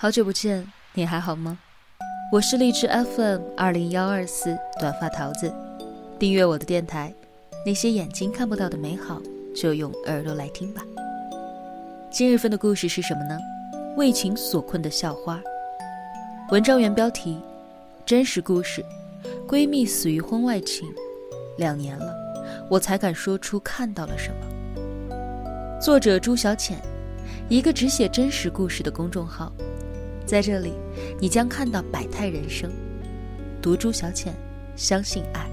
好久不见，你还好吗？我是荔枝 FM 二零幺二四短发桃子，订阅我的电台。那些眼睛看不到的美好，就用耳朵来听吧。今日份的故事是什么呢？为情所困的校花。文章原标题：真实故事，闺蜜死于婚外情，两年了，我才敢说出看到了什么。作者朱小浅，一个只写真实故事的公众号。在这里，你将看到百态人生。读朱小浅，相信爱。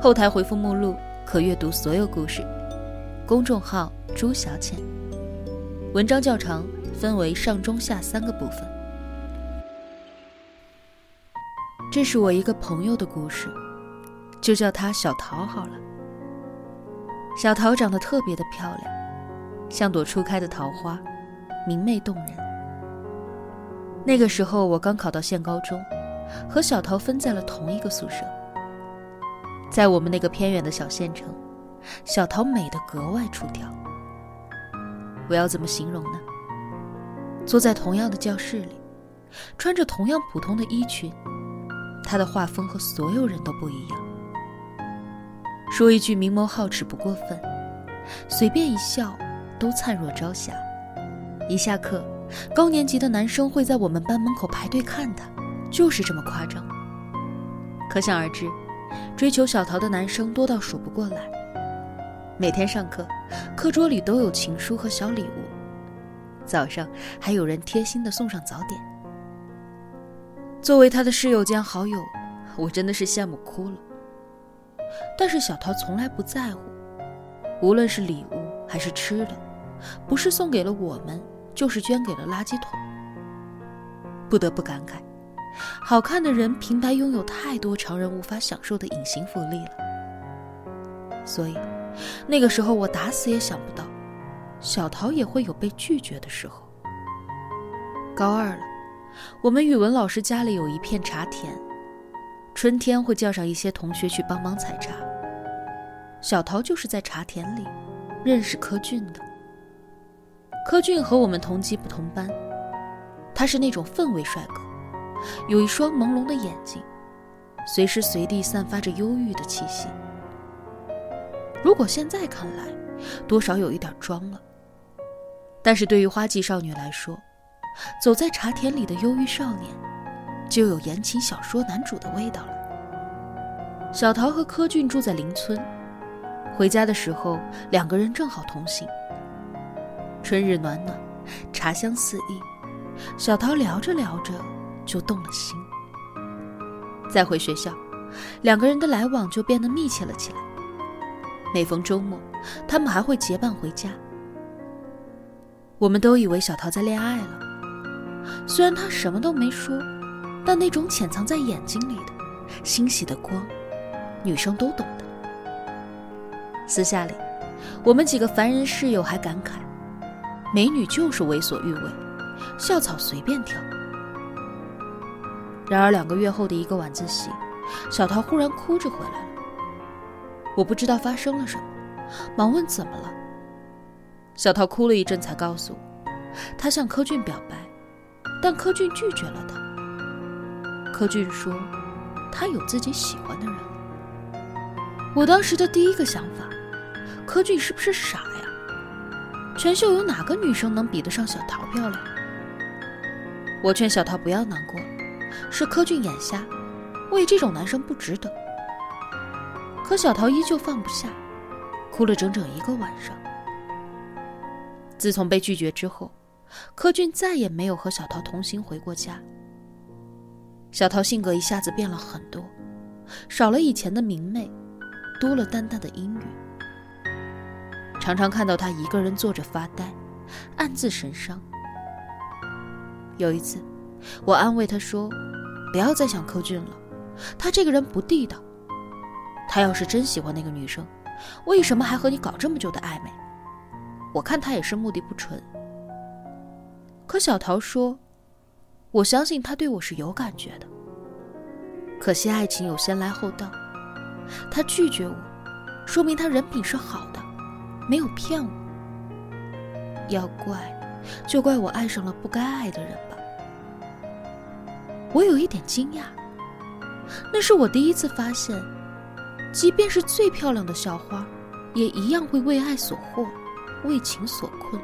后台回复目录可阅读所有故事。公众号朱小浅。文章较长，分为上中下三个部分。这是我一个朋友的故事，就叫她小桃好了。小桃长得特别的漂亮，像朵初开的桃花，明媚动人。那个时候我刚考到县高中，和小桃分在了同一个宿舍。在我们那个偏远的小县城，小桃美得格外出挑。我要怎么形容呢？坐在同样的教室里，穿着同样普通的衣裙，她的画风和所有人都不一样。说一句明眸皓齿不过分，随便一笑都灿若朝霞。一下课。高年级的男生会在我们班门口排队看她，就是这么夸张。可想而知，追求小桃的男生多到数不过来。每天上课，课桌里都有情书和小礼物，早上还有人贴心的送上早点。作为他的室友兼好友，我真的是羡慕哭了。但是小桃从来不在乎，无论是礼物还是吃的，不是送给了我们。就是捐给了垃圾桶。不得不感慨，好看的人平白拥有太多常人无法享受的隐形福利了。所以，那个时候我打死也想不到，小桃也会有被拒绝的时候。高二了，我们语文老师家里有一片茶田，春天会叫上一些同学去帮忙采茶。小桃就是在茶田里认识柯俊的。柯俊和我们同级不同班，他是那种氛围帅哥，有一双朦胧的眼睛，随时随地散发着忧郁的气息。如果现在看来，多少有一点装了。但是对于花季少女来说，走在茶田里的忧郁少年，就有言情小说男主的味道了。小桃和柯俊住在邻村，回家的时候，两个人正好同行。春日暖暖，茶香四溢，小桃聊着聊着就动了心。再回学校，两个人的来往就变得密切了起来。每逢周末，他们还会结伴回家。我们都以为小桃在恋爱了，虽然她什么都没说，但那种潜藏在眼睛里的欣喜的光，女生都懂的。私下里，我们几个凡人室友还感慨。美女就是为所欲为，校草随便挑。然而两个月后的一个晚自习，小桃忽然哭着回来了。我不知道发生了什么，忙问怎么了。小桃哭了一阵，才告诉我，她向柯俊表白，但柯俊拒绝了她。柯俊说，他有自己喜欢的人。我当时的第一个想法，柯俊是不是傻呀？全校有哪个女生能比得上小桃漂亮？我劝小桃不要难过，是柯俊眼瞎，为这种男生不值得。可小桃依旧放不下，哭了整整一个晚上。自从被拒绝之后，柯俊再也没有和小桃同行回过家。小桃性格一下子变了很多，少了以前的明媚，多了淡淡的阴郁。常常看到他一个人坐着发呆，暗自神伤。有一次，我安慰他说：“不要再想柯俊了，他这个人不地道。他要是真喜欢那个女生，为什么还和你搞这么久的暧昧？我看他也是目的不纯。”可小桃说：“我相信他对我是有感觉的，可惜爱情有先来后到，他拒绝我，说明他人品是好的。”没有骗我，要怪，就怪我爱上了不该爱的人吧。我有一点惊讶。那是我第一次发现，即便是最漂亮的校花，也一样会为爱所惑，为情所困。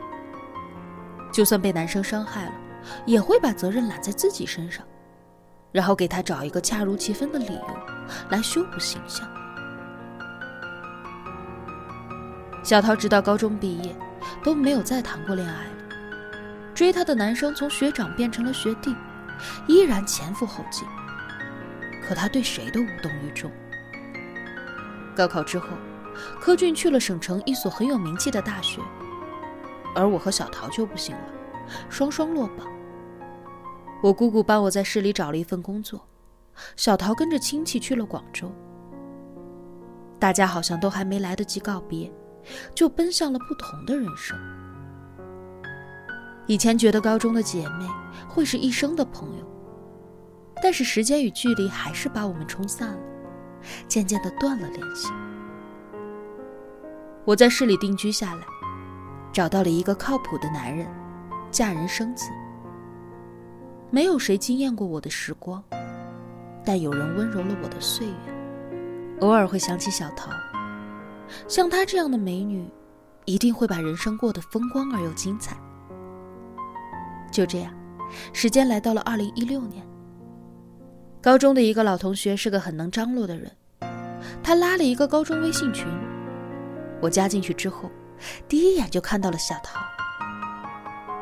就算被男生伤害了，也会把责任揽在自己身上，然后给他找一个恰如其分的理由来修补形象。小桃直到高中毕业，都没有再谈过恋爱。追她的男生从学长变成了学弟，依然前赴后继。可她对谁都无动于衷。高考之后，柯俊去了省城一所很有名气的大学，而我和小桃就不行了，双双落榜。我姑姑帮我在市里找了一份工作，小桃跟着亲戚去了广州。大家好像都还没来得及告别，就奔向了不同的人生。以前觉得高中的姐妹会是一生的朋友。但是时间与距离还是把我们冲散了，渐渐的断了联系。我在市里定居下来，找到了一个靠谱的男人，嫁人生子。没有谁惊艳过我的时光，但有人温柔了我的岁月。偶尔会想起小桃，像她这样的美女，一定会把人生过得风光而又精彩。就这样，时间来到了二零一六年。高中的一个老同学是个很能张罗的人，他拉了一个高中微信群，我加进去之后，第一眼就看到了小桃。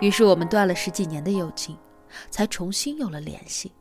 于是我们断了十几年的友情，才重新有了联系。